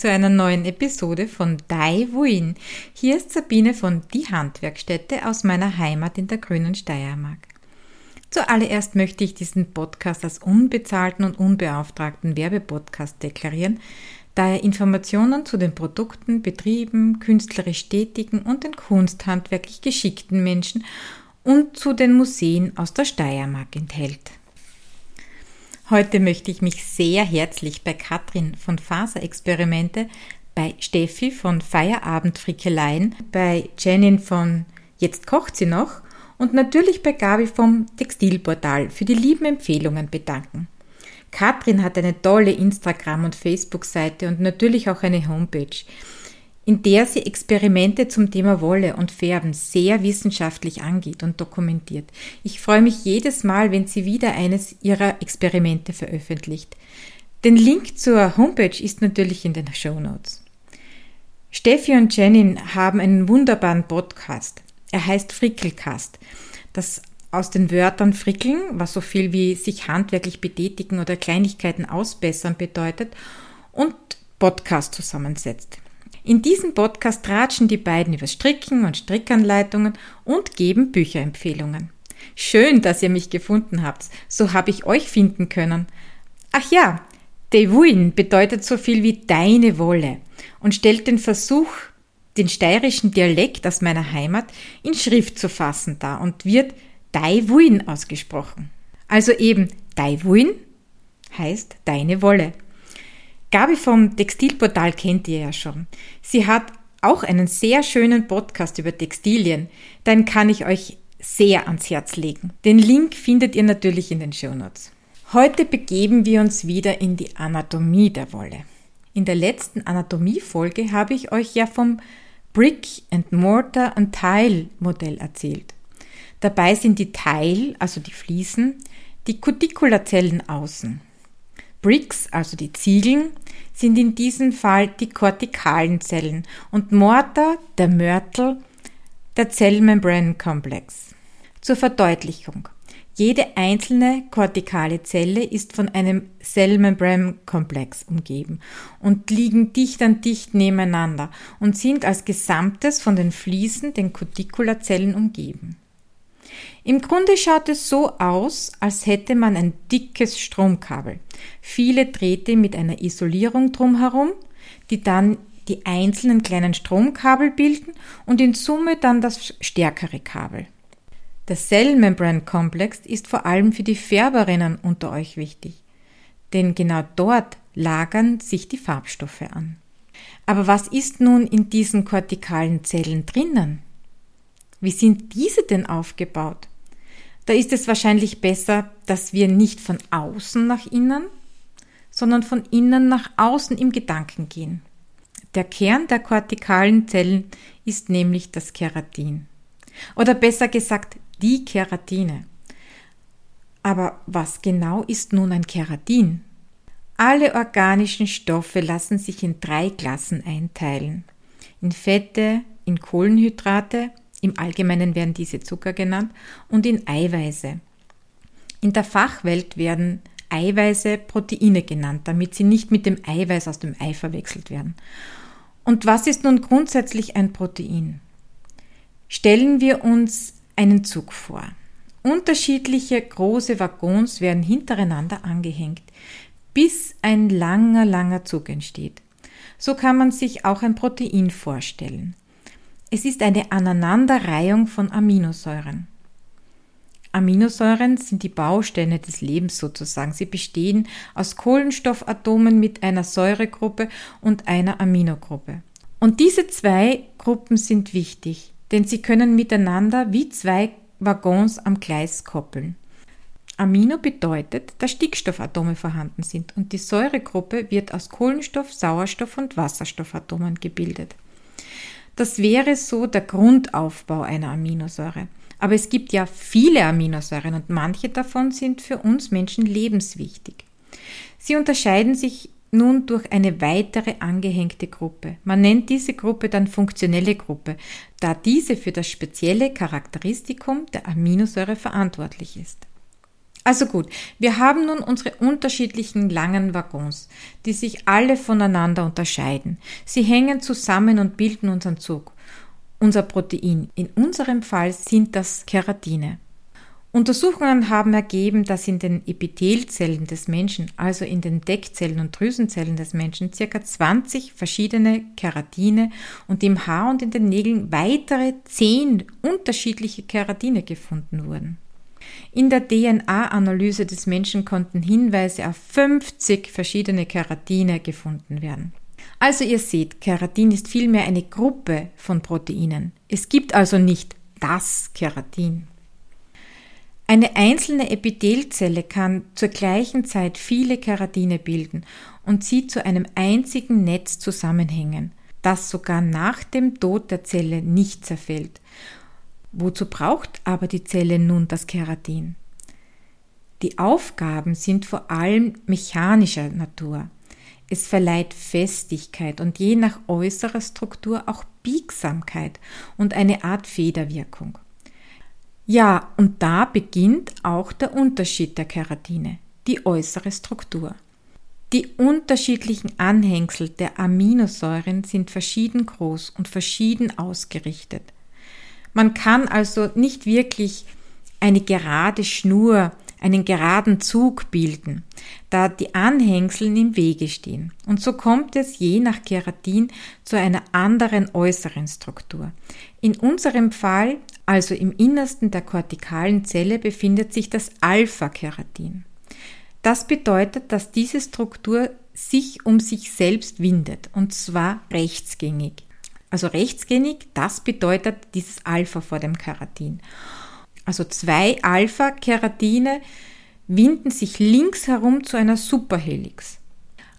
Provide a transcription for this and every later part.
Zu einer neuen Episode von Dai Wuin. Hier ist Sabine von Die Handwerkstätte aus meiner Heimat in der grünen Steiermark. Zuallererst möchte ich diesen Podcast als unbezahlten und unbeauftragten Werbepodcast deklarieren, da er Informationen zu den Produkten, Betrieben, künstlerisch tätigen und den kunsthandwerklich geschickten Menschen und zu den Museen aus der Steiermark enthält. Heute möchte ich mich sehr herzlich bei Katrin von Faserexperimente, bei Steffi von Feierabendfrickeleien, bei Jenin von Jetzt kocht sie noch und natürlich bei Gabi vom Textilportal für die lieben Empfehlungen bedanken. Katrin hat eine tolle Instagram- und Facebook-Seite und natürlich auch eine Homepage in der sie Experimente zum Thema Wolle und Färben sehr wissenschaftlich angeht und dokumentiert. Ich freue mich jedes Mal, wenn sie wieder eines ihrer Experimente veröffentlicht. Den Link zur Homepage ist natürlich in den Show Notes. Steffi und Jenin haben einen wunderbaren Podcast. Er heißt Frickelcast. Das aus den Wörtern frickeln, was so viel wie sich handwerklich betätigen oder Kleinigkeiten ausbessern bedeutet, und Podcast zusammensetzt. In diesem Podcast tratschen die beiden über Stricken und Strickanleitungen und geben Bücherempfehlungen. Schön, dass ihr mich gefunden habt. So habe ich euch finden können. Ach ja, Dewuin bedeutet so viel wie deine Wolle und stellt den Versuch, den steirischen Dialekt aus meiner Heimat in Schrift zu fassen dar und wird Daiwuin ausgesprochen. Also eben Daiwuin heißt deine Wolle. Gabi vom Textilportal kennt ihr ja schon. Sie hat auch einen sehr schönen Podcast über Textilien. Den kann ich euch sehr ans Herz legen. Den Link findet ihr natürlich in den Shownotes. Heute begeben wir uns wieder in die Anatomie der Wolle. In der letzten Anatomiefolge habe ich euch ja vom Brick and Mortar and Tile Modell erzählt. Dabei sind die Teil, also die Fliesen, die Cuticulazellen außen. Bricks, also die Ziegeln, sind in diesem Fall die kortikalen Zellen und Mortar, der Mörtel, der Zellmembranenkomplex. Zur Verdeutlichung. Jede einzelne kortikale Zelle ist von einem Zellmembranenkomplex umgeben und liegen dicht an dicht nebeneinander und sind als Gesamtes von den Fliesen, den Cuticulazellen umgeben. Im Grunde schaut es so aus, als hätte man ein dickes Stromkabel, viele Drähte mit einer Isolierung drumherum, die dann die einzelnen kleinen Stromkabel bilden und in Summe dann das stärkere Kabel. Der Cell-Membran-Komplex ist vor allem für die Färberinnen unter euch wichtig, denn genau dort lagern sich die Farbstoffe an. Aber was ist nun in diesen kortikalen Zellen drinnen? Wie sind diese denn aufgebaut? Da ist es wahrscheinlich besser, dass wir nicht von außen nach innen, sondern von innen nach außen im Gedanken gehen. Der Kern der kortikalen Zellen ist nämlich das Keratin. Oder besser gesagt, die Keratine. Aber was genau ist nun ein Keratin? Alle organischen Stoffe lassen sich in drei Klassen einteilen. In Fette, in Kohlenhydrate im Allgemeinen werden diese Zucker genannt und in Eiweiße. In der Fachwelt werden Eiweiße Proteine genannt, damit sie nicht mit dem Eiweiß aus dem Ei verwechselt werden. Und was ist nun grundsätzlich ein Protein? Stellen wir uns einen Zug vor. Unterschiedliche große Waggons werden hintereinander angehängt, bis ein langer, langer Zug entsteht. So kann man sich auch ein Protein vorstellen. Es ist eine Aneinanderreihung von Aminosäuren. Aminosäuren sind die Bausteine des Lebens sozusagen. Sie bestehen aus Kohlenstoffatomen mit einer Säuregruppe und einer Aminogruppe. Und diese zwei Gruppen sind wichtig, denn sie können miteinander wie zwei Waggons am Gleis koppeln. Amino bedeutet, dass Stickstoffatome vorhanden sind und die Säuregruppe wird aus Kohlenstoff, Sauerstoff und Wasserstoffatomen gebildet. Das wäre so der Grundaufbau einer Aminosäure. Aber es gibt ja viele Aminosäuren und manche davon sind für uns Menschen lebenswichtig. Sie unterscheiden sich nun durch eine weitere angehängte Gruppe. Man nennt diese Gruppe dann funktionelle Gruppe, da diese für das spezielle Charakteristikum der Aminosäure verantwortlich ist. Also gut, wir haben nun unsere unterschiedlichen langen Waggons, die sich alle voneinander unterscheiden. Sie hängen zusammen und bilden unseren Zug, unser Protein. In unserem Fall sind das Keratine. Untersuchungen haben ergeben, dass in den Epithelzellen des Menschen, also in den Deckzellen und Drüsenzellen des Menschen, circa 20 verschiedene Keratine und im Haar und in den Nägeln weitere 10 unterschiedliche Keratine gefunden wurden. In der DNA-Analyse des Menschen konnten Hinweise auf 50 verschiedene Keratine gefunden werden. Also ihr seht, Keratin ist vielmehr eine Gruppe von Proteinen. Es gibt also nicht das Keratin. Eine einzelne Epithelzelle kann zur gleichen Zeit viele Keratine bilden und sie zu einem einzigen Netz zusammenhängen, das sogar nach dem Tod der Zelle nicht zerfällt. Wozu braucht aber die Zelle nun das Keratin? Die Aufgaben sind vor allem mechanischer Natur. Es verleiht Festigkeit und je nach äußerer Struktur auch Biegsamkeit und eine Art Federwirkung. Ja, und da beginnt auch der Unterschied der Keratine, die äußere Struktur. Die unterschiedlichen Anhängsel der Aminosäuren sind verschieden groß und verschieden ausgerichtet. Man kann also nicht wirklich eine gerade Schnur, einen geraden Zug bilden, da die Anhängsel im Wege stehen. Und so kommt es je nach Keratin zu einer anderen äußeren Struktur. In unserem Fall also im Innersten der kortikalen Zelle befindet sich das Alpha-Keratin. Das bedeutet, dass diese Struktur sich um sich selbst windet, und zwar rechtsgängig. Also rechtsgängig, das bedeutet dieses Alpha vor dem Keratin. Also zwei Alpha-Keratine winden sich links herum zu einer Superhelix.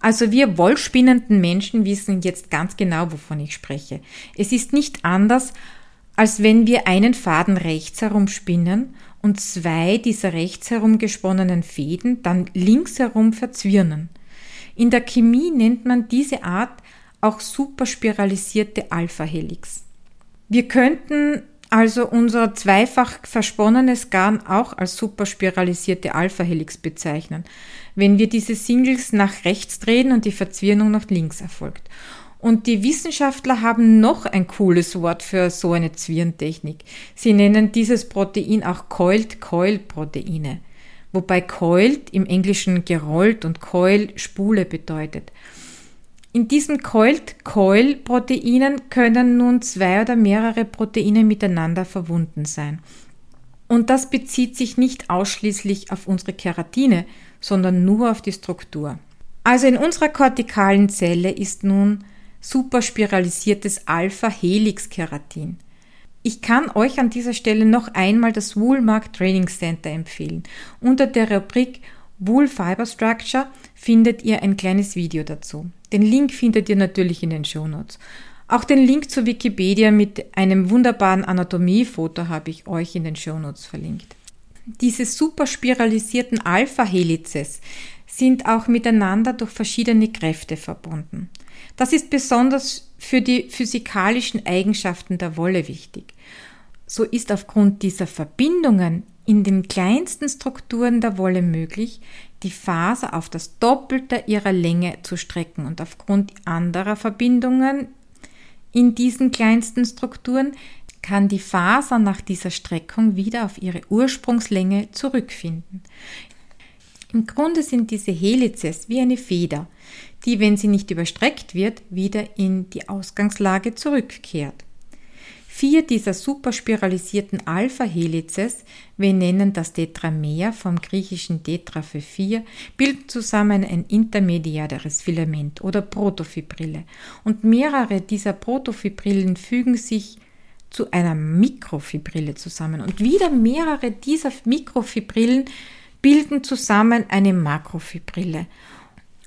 Also wir wollspinnenden Menschen wissen jetzt ganz genau, wovon ich spreche. Es ist nicht anders, als wenn wir einen Faden rechts herum spinnen und zwei dieser rechts herum gesponnenen Fäden dann links herum verzwirnen. In der Chemie nennt man diese Art auch superspiralisierte Alpha-Helix. Wir könnten also unser zweifach versponnenes Garn auch als superspiralisierte Alpha-Helix bezeichnen, wenn wir diese Singles nach rechts drehen und die Verzwirnung nach links erfolgt. Und die Wissenschaftler haben noch ein cooles Wort für so eine Zwirntechnik. Sie nennen dieses Protein auch Coiled-Coil-Proteine, wobei Coiled im Englischen gerollt und Coil Spule bedeutet. In diesen Coiled-Coil-Proteinen können nun zwei oder mehrere Proteine miteinander verbunden sein. Und das bezieht sich nicht ausschließlich auf unsere Keratine, sondern nur auf die Struktur. Also in unserer kortikalen Zelle ist nun superspiralisiertes Alpha-Helix-Keratin. Ich kann euch an dieser Stelle noch einmal das Woolmark Training Center empfehlen. Unter der Rubrik Wool Fiber Structure findet ihr ein kleines Video dazu. Den Link findet ihr natürlich in den Show Notes. Auch den Link zu Wikipedia mit einem wunderbaren Anatomiefoto habe ich euch in den Show Notes verlinkt. Diese superspiralisierten Alpha-Helices sind auch miteinander durch verschiedene Kräfte verbunden. Das ist besonders für die physikalischen Eigenschaften der Wolle wichtig. So ist aufgrund dieser Verbindungen in den kleinsten Strukturen der Wolle möglich, die Faser auf das Doppelte ihrer Länge zu strecken und aufgrund anderer Verbindungen in diesen kleinsten Strukturen kann die Faser nach dieser Streckung wieder auf ihre Ursprungslänge zurückfinden. Im Grunde sind diese Helices wie eine Feder, die, wenn sie nicht überstreckt wird, wieder in die Ausgangslage zurückkehrt. Vier dieser superspiralisierten Alpha-Helices, wir nennen das Tetramer vom griechischen Tetra für vier, bilden zusammen ein intermediäres Filament oder Protofibrille. Und mehrere dieser Protofibrillen fügen sich zu einer Mikrofibrille zusammen. Und wieder mehrere dieser Mikrofibrillen bilden zusammen eine Makrofibrille.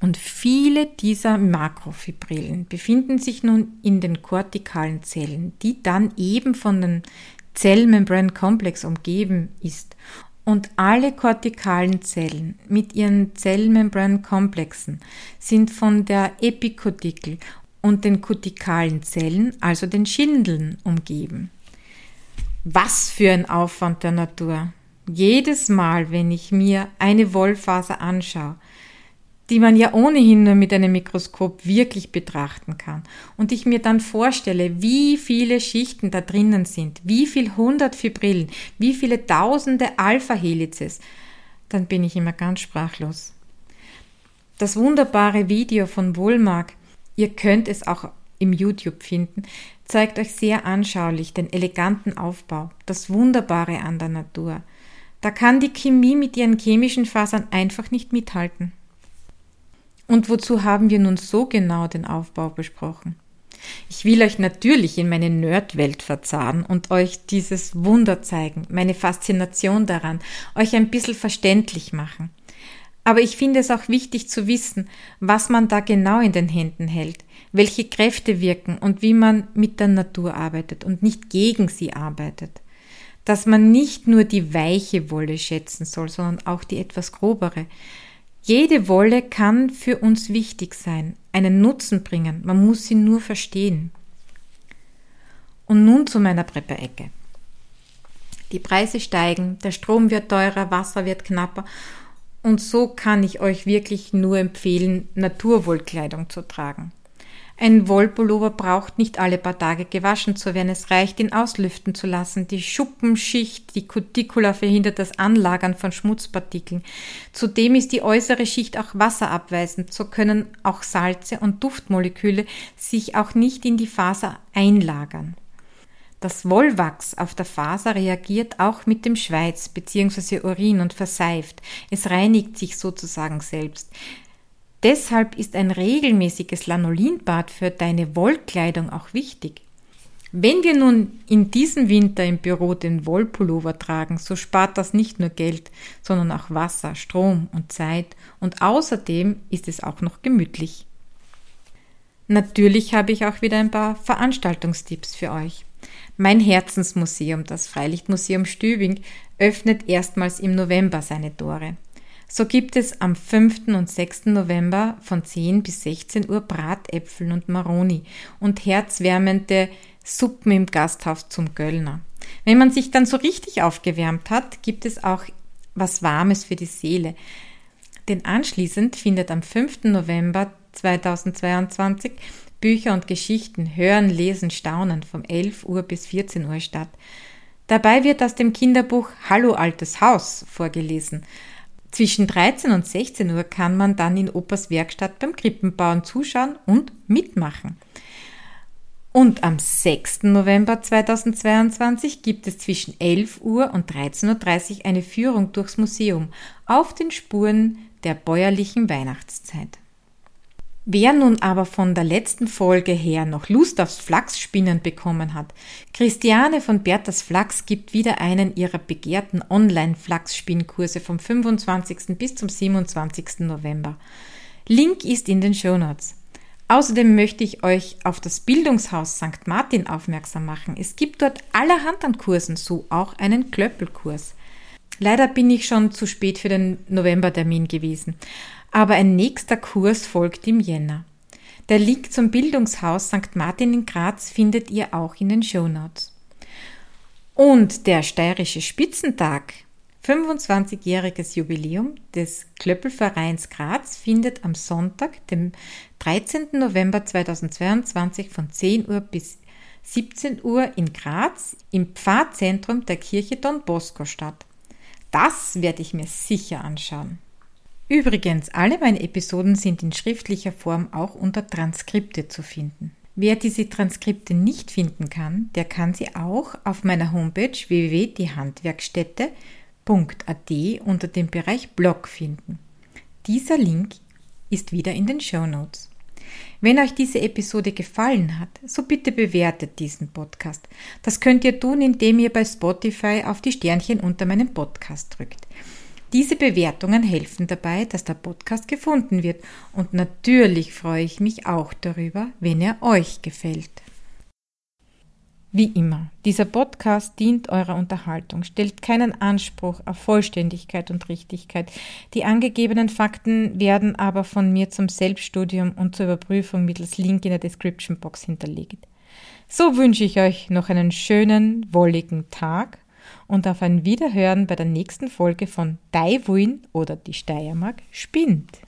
Und viele dieser Makrofibrillen befinden sich nun in den kortikalen Zellen, die dann eben von den Zellmembrankomplex umgeben ist. Und alle kortikalen Zellen mit ihren Zellmembrankomplexen sind von der Epikutikel und den kutikalen Zellen, also den Schindeln, umgeben. Was für ein Aufwand der Natur! Jedes Mal, wenn ich mir eine Wollfaser anschaue, die man ja ohnehin nur mit einem Mikroskop wirklich betrachten kann. Und ich mir dann vorstelle, wie viele Schichten da drinnen sind, wie viel hundert Fibrillen, wie viele tausende Alpha-Helices, dann bin ich immer ganz sprachlos. Das wunderbare Video von Wohlmark, ihr könnt es auch im YouTube finden, zeigt euch sehr anschaulich den eleganten Aufbau, das Wunderbare an der Natur. Da kann die Chemie mit ihren chemischen Fasern einfach nicht mithalten. Und wozu haben wir nun so genau den Aufbau besprochen? Ich will euch natürlich in meine Nerdwelt verzahnen und euch dieses Wunder zeigen, meine Faszination daran, euch ein bisschen verständlich machen. Aber ich finde es auch wichtig zu wissen, was man da genau in den Händen hält, welche Kräfte wirken und wie man mit der Natur arbeitet und nicht gegen sie arbeitet. Dass man nicht nur die weiche Wolle schätzen soll, sondern auch die etwas grobere, jede Wolle kann für uns wichtig sein, einen Nutzen bringen, man muss sie nur verstehen. Und nun zu meiner Prepper-Ecke. Die Preise steigen, der Strom wird teurer, Wasser wird knapper und so kann ich euch wirklich nur empfehlen, Naturwollkleidung zu tragen. Ein Wollpullover braucht nicht alle paar Tage gewaschen zu werden. Es reicht, ihn auslüften zu lassen. Die Schuppenschicht, die Cuticula verhindert das Anlagern von Schmutzpartikeln. Zudem ist die äußere Schicht auch wasserabweisend. So können auch Salze und Duftmoleküle sich auch nicht in die Faser einlagern. Das Wollwachs auf der Faser reagiert auch mit dem Schweiß bzw. Urin und verseift. Es reinigt sich sozusagen selbst. Deshalb ist ein regelmäßiges Lanolinbad für deine Wollkleidung auch wichtig. Wenn wir nun in diesem Winter im Büro den Wollpullover tragen, so spart das nicht nur Geld, sondern auch Wasser, Strom und Zeit und außerdem ist es auch noch gemütlich. Natürlich habe ich auch wieder ein paar Veranstaltungstipps für euch. Mein Herzensmuseum, das Freilichtmuseum Stübing, öffnet erstmals im November seine Tore. So gibt es am 5. und 6. November von 10 bis 16 Uhr Bratäpfel und Maroni und herzwärmende Suppen im Gasthaus zum Göllner. Wenn man sich dann so richtig aufgewärmt hat, gibt es auch was Warmes für die Seele. Denn anschließend findet am 5. November 2022 Bücher und Geschichten, Hören, Lesen, Staunen vom 11 Uhr bis 14 Uhr statt. Dabei wird aus dem Kinderbuch Hallo altes Haus vorgelesen. Zwischen 13 und 16 Uhr kann man dann in Opas Werkstatt beim Krippenbauen zuschauen und mitmachen. Und am 6. November 2022 gibt es zwischen 11 Uhr und 13.30 Uhr eine Führung durchs Museum auf den Spuren der bäuerlichen Weihnachtszeit. Wer nun aber von der letzten Folge her noch Lust aufs Flachsspinnen bekommen hat, Christiane von Berthas Flachs gibt wieder einen ihrer begehrten Online-Flachsspinnkurse vom 25. bis zum 27. November. Link ist in den Shownotes. Außerdem möchte ich euch auf das Bildungshaus St. Martin aufmerksam machen. Es gibt dort allerhand an Kursen, so auch einen Klöppelkurs. Leider bin ich schon zu spät für den Novembertermin gewesen aber ein nächster Kurs folgt im Jänner. Der Link zum Bildungshaus St. Martin in Graz findet ihr auch in den Shownotes. Und der steirische Spitzentag, 25-jähriges Jubiläum des Klöppelvereins Graz, findet am Sonntag, dem 13. November 2022 von 10 Uhr bis 17 Uhr in Graz im Pfarrzentrum der Kirche Don Bosco statt. Das werde ich mir sicher anschauen. Übrigens, alle meine Episoden sind in schriftlicher Form auch unter Transkripte zu finden. Wer diese Transkripte nicht finden kann, der kann sie auch auf meiner Homepage www.diehandwerkstätte.at unter dem Bereich Blog finden. Dieser Link ist wieder in den Show Notes. Wenn euch diese Episode gefallen hat, so bitte bewertet diesen Podcast. Das könnt ihr tun, indem ihr bei Spotify auf die Sternchen unter meinem Podcast drückt. Diese Bewertungen helfen dabei, dass der Podcast gefunden wird und natürlich freue ich mich auch darüber, wenn er euch gefällt. Wie immer, dieser Podcast dient eurer Unterhaltung, stellt keinen Anspruch auf Vollständigkeit und Richtigkeit. Die angegebenen Fakten werden aber von mir zum Selbststudium und zur Überprüfung mittels Link in der Description Box hinterlegt. So wünsche ich euch noch einen schönen, wolligen Tag und auf ein Wiederhören bei der nächsten Folge von Daiwuin oder die Steiermark spinnt.